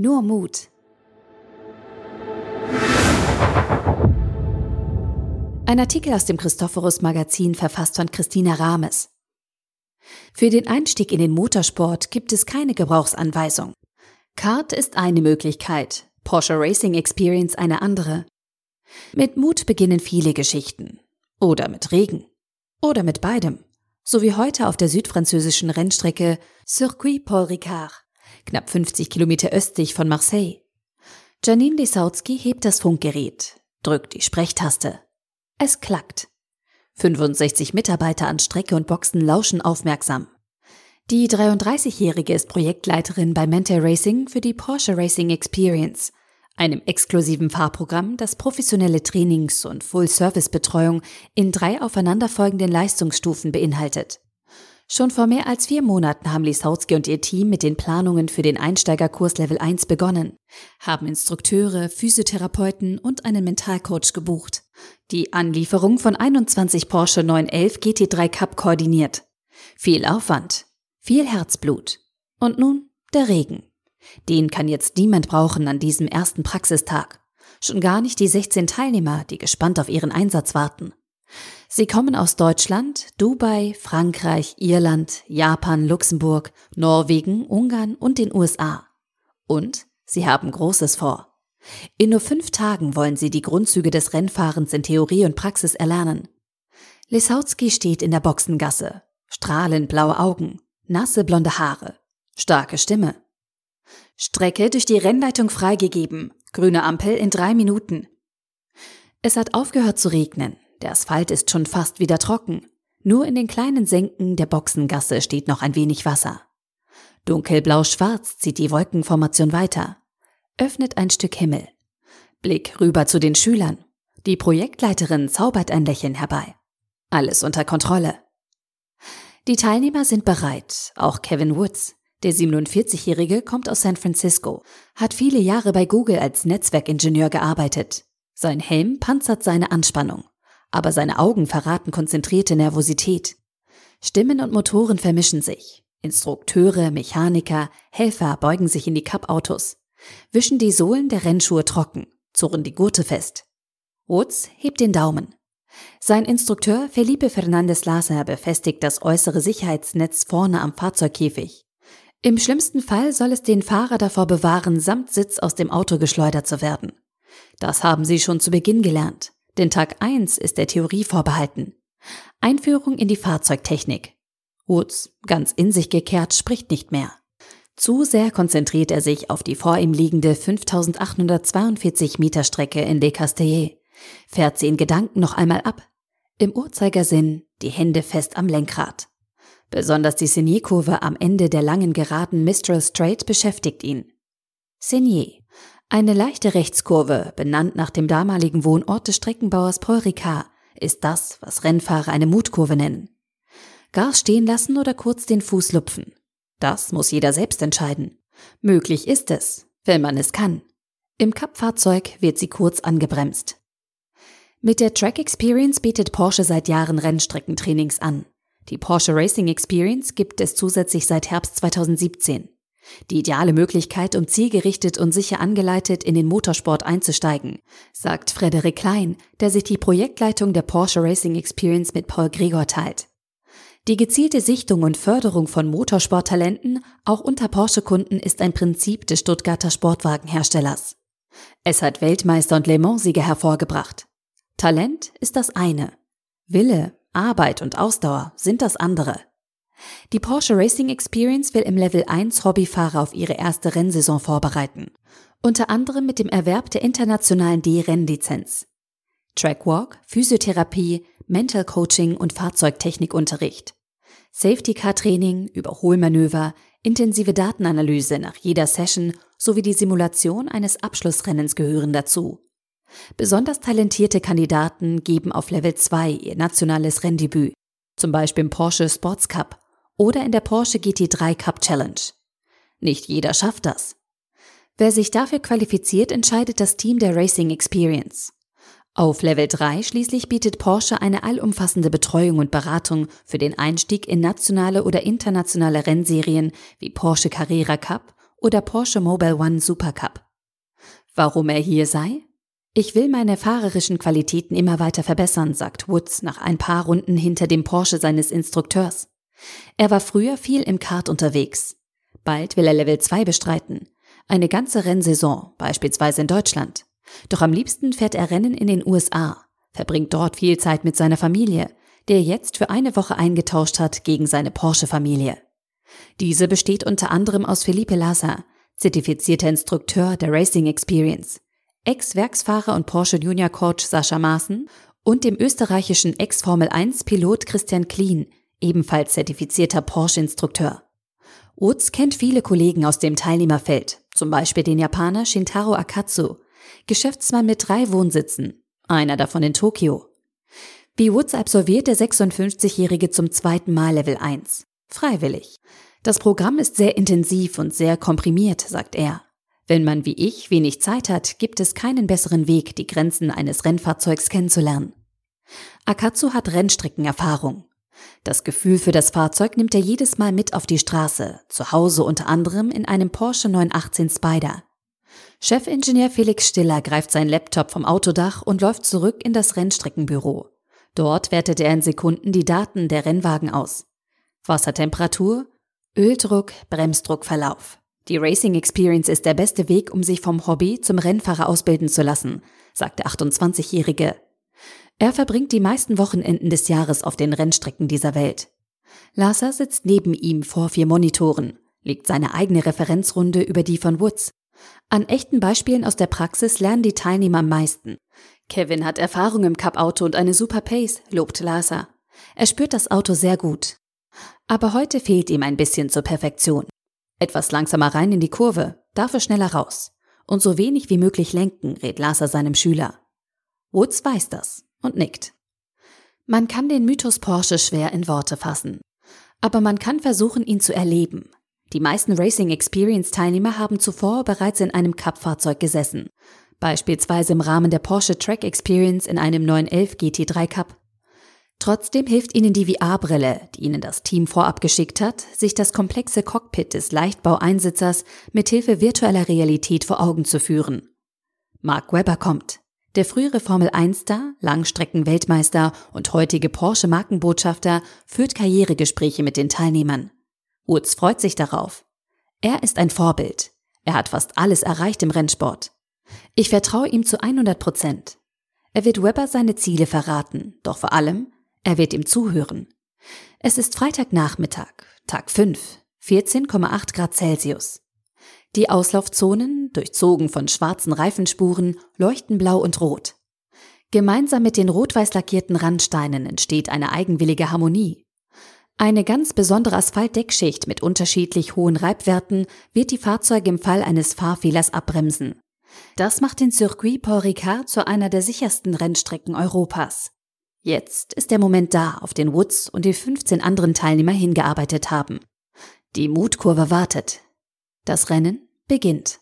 Nur Mut. Ein Artikel aus dem Christophorus Magazin verfasst von Christina Rames. Für den Einstieg in den Motorsport gibt es keine Gebrauchsanweisung. Kart ist eine Möglichkeit, Porsche Racing Experience eine andere. Mit Mut beginnen viele Geschichten. Oder mit Regen. Oder mit beidem. So wie heute auf der südfranzösischen Rennstrecke Circuit Paul Ricard knapp 50 Kilometer östlich von Marseille. Janine Lisautsky hebt das Funkgerät, drückt die Sprechtaste. Es klackt. 65 Mitarbeiter an Strecke und Boxen lauschen aufmerksam. Die 33-Jährige ist Projektleiterin bei Mente Racing für die Porsche Racing Experience, einem exklusiven Fahrprogramm, das professionelle Trainings- und Full-Service-Betreuung in drei aufeinanderfolgenden Leistungsstufen beinhaltet. Schon vor mehr als vier Monaten haben Lisautsky und ihr Team mit den Planungen für den Einsteigerkurs Level 1 begonnen, haben Instrukteure, Physiotherapeuten und einen Mentalcoach gebucht, die Anlieferung von 21 Porsche 911 GT3 Cup koordiniert. Viel Aufwand, viel Herzblut. Und nun der Regen. Den kann jetzt niemand brauchen an diesem ersten Praxistag. Schon gar nicht die 16 Teilnehmer, die gespannt auf ihren Einsatz warten. Sie kommen aus Deutschland, Dubai, Frankreich, Irland, Japan, Luxemburg, Norwegen, Ungarn und den USA. Und sie haben Großes vor. In nur fünf Tagen wollen sie die Grundzüge des Rennfahrens in Theorie und Praxis erlernen. Lisautsky steht in der Boxengasse. Strahlend blaue Augen, nasse blonde Haare, starke Stimme. Strecke durch die Rennleitung freigegeben. Grüne Ampel in drei Minuten. Es hat aufgehört zu regnen. Der Asphalt ist schon fast wieder trocken. Nur in den kleinen Senken der Boxengasse steht noch ein wenig Wasser. Dunkelblau-schwarz zieht die Wolkenformation weiter. Öffnet ein Stück Himmel. Blick rüber zu den Schülern. Die Projektleiterin zaubert ein Lächeln herbei. Alles unter Kontrolle. Die Teilnehmer sind bereit, auch Kevin Woods. Der 47-Jährige kommt aus San Francisco, hat viele Jahre bei Google als Netzwerkingenieur gearbeitet. Sein Helm panzert seine Anspannung aber seine Augen verraten konzentrierte Nervosität. Stimmen und Motoren vermischen sich. Instrukteure, Mechaniker, Helfer beugen sich in die Cup-Autos, wischen die Sohlen der Rennschuhe trocken, zurren die Gurte fest. Woods hebt den Daumen. Sein Instrukteur Felipe Fernandez Lasser befestigt das äußere Sicherheitsnetz vorne am Fahrzeugkäfig. Im schlimmsten Fall soll es den Fahrer davor bewahren, samt Sitz aus dem Auto geschleudert zu werden. Das haben sie schon zu Beginn gelernt denn Tag 1 ist der Theorie vorbehalten. Einführung in die Fahrzeugtechnik. Woods, ganz in sich gekehrt, spricht nicht mehr. Zu sehr konzentriert er sich auf die vor ihm liegende 5842 Meter Strecke in Le Castellet, fährt sie in Gedanken noch einmal ab. Im Uhrzeigersinn die Hände fest am Lenkrad. Besonders die Signé-Kurve am Ende der langen geraden Mistral Straight beschäftigt ihn. Signé, eine leichte Rechtskurve, benannt nach dem damaligen Wohnort des Streckenbauers Paul Ricard, ist das, was Rennfahrer eine Mutkurve nennen. Gas stehen lassen oder kurz den Fuß lupfen. Das muss jeder selbst entscheiden. Möglich ist es, wenn man es kann. Im Cup-Fahrzeug wird sie kurz angebremst. Mit der Track Experience bietet Porsche seit Jahren Rennstreckentrainings an. Die Porsche Racing Experience gibt es zusätzlich seit Herbst 2017. Die ideale Möglichkeit, um zielgerichtet und sicher angeleitet in den Motorsport einzusteigen, sagt Frederik Klein, der sich die Projektleitung der Porsche Racing Experience mit Paul Gregor teilt. Die gezielte Sichtung und Förderung von Motorsporttalenten auch unter Porsche-Kunden ist ein Prinzip des Stuttgarter Sportwagenherstellers. Es hat Weltmeister und Le Mans-Sieger hervorgebracht. Talent ist das eine. Wille, Arbeit und Ausdauer sind das andere. Die Porsche Racing Experience will im Level 1 Hobbyfahrer auf ihre erste Rennsaison vorbereiten. Unter anderem mit dem Erwerb der internationalen D-Rennlizenz. Trackwalk, Physiotherapie, Mental Coaching und Fahrzeugtechnikunterricht. Safety Car Training, Überholmanöver, intensive Datenanalyse nach jeder Session sowie die Simulation eines Abschlussrennens gehören dazu. Besonders talentierte Kandidaten geben auf Level 2 ihr nationales Renndebüt, zum Beispiel im Porsche Sports Cup oder in der Porsche GT3 Cup Challenge. Nicht jeder schafft das. Wer sich dafür qualifiziert, entscheidet das Team der Racing Experience. Auf Level 3 schließlich bietet Porsche eine allumfassende Betreuung und Beratung für den Einstieg in nationale oder internationale Rennserien wie Porsche Carrera Cup oder Porsche Mobile One Supercup. Warum er hier sei? Ich will meine fahrerischen Qualitäten immer weiter verbessern, sagt Woods nach ein paar Runden hinter dem Porsche seines Instrukteurs. Er war früher viel im Kart unterwegs. Bald will er Level 2 bestreiten. Eine ganze Rennsaison, beispielsweise in Deutschland. Doch am liebsten fährt er Rennen in den USA, verbringt dort viel Zeit mit seiner Familie, der jetzt für eine Woche eingetauscht hat gegen seine Porsche-Familie. Diese besteht unter anderem aus Felipe Lassa, zertifizierter Instrukteur der Racing Experience, Ex-Werksfahrer und Porsche Junior Coach Sascha Maaßen und dem österreichischen Ex-Formel-1-Pilot Christian Klien, ebenfalls zertifizierter Porsche-Instrukteur. Woods kennt viele Kollegen aus dem Teilnehmerfeld, zum Beispiel den Japaner Shintaro Akatsu, Geschäftsmann mit drei Wohnsitzen, einer davon in Tokio. Wie Woods absolviert der 56-Jährige zum zweiten Mal Level 1. Freiwillig. Das Programm ist sehr intensiv und sehr komprimiert, sagt er. Wenn man wie ich wenig Zeit hat, gibt es keinen besseren Weg, die Grenzen eines Rennfahrzeugs kennenzulernen. Akatsu hat Rennstreckenerfahrung. Das Gefühl für das Fahrzeug nimmt er jedes Mal mit auf die Straße, zu Hause unter anderem in einem Porsche 918 Spider. Chefingenieur Felix Stiller greift seinen Laptop vom Autodach und läuft zurück in das Rennstreckenbüro. Dort wertet er in Sekunden die Daten der Rennwagen aus. Wassertemperatur, Öldruck, Bremsdruckverlauf. Die Racing Experience ist der beste Weg, um sich vom Hobby zum Rennfahrer ausbilden zu lassen, sagt der 28-Jährige. Er verbringt die meisten Wochenenden des Jahres auf den Rennstrecken dieser Welt. Larsa sitzt neben ihm vor vier Monitoren, legt seine eigene Referenzrunde über die von Woods. An echten Beispielen aus der Praxis lernen die Teilnehmer am meisten. Kevin hat Erfahrung im Cup-Auto und eine super Pace, lobt Larsa. Er spürt das Auto sehr gut. Aber heute fehlt ihm ein bisschen zur Perfektion. Etwas langsamer rein in die Kurve, dafür schneller raus. Und so wenig wie möglich lenken, rät Larsa seinem Schüler. Woods weiß das und nickt. Man kann den Mythos Porsche schwer in Worte fassen. Aber man kann versuchen, ihn zu erleben. Die meisten Racing Experience Teilnehmer haben zuvor bereits in einem Cup-Fahrzeug gesessen. Beispielsweise im Rahmen der Porsche Track Experience in einem 911 GT3 Cup. Trotzdem hilft Ihnen die VR-Brille, die Ihnen das Team vorab geschickt hat, sich das komplexe Cockpit des Leichtbaueinsitzers mithilfe virtueller Realität vor Augen zu führen. Mark Webber kommt. Der frühere Formel-1-Star, Langstrecken-Weltmeister und heutige Porsche-Markenbotschafter führt Karrieregespräche mit den Teilnehmern. Woods freut sich darauf. Er ist ein Vorbild. Er hat fast alles erreicht im Rennsport. Ich vertraue ihm zu 100 Prozent. Er wird Webber seine Ziele verraten, doch vor allem, er wird ihm zuhören. Es ist Freitagnachmittag, Tag 5, 14,8 Grad Celsius. Die Auslaufzonen, durchzogen von schwarzen Reifenspuren, leuchten blau und rot. Gemeinsam mit den rot-weiß lackierten Randsteinen entsteht eine eigenwillige Harmonie. Eine ganz besondere Asphaltdeckschicht mit unterschiedlich hohen Reibwerten wird die Fahrzeuge im Fall eines Fahrfehlers abbremsen. Das macht den Circuit Paul Ricard zu einer der sichersten Rennstrecken Europas. Jetzt ist der Moment da, auf den Woods und die 15 anderen Teilnehmer hingearbeitet haben. Die Mutkurve wartet. Das Rennen beginnt.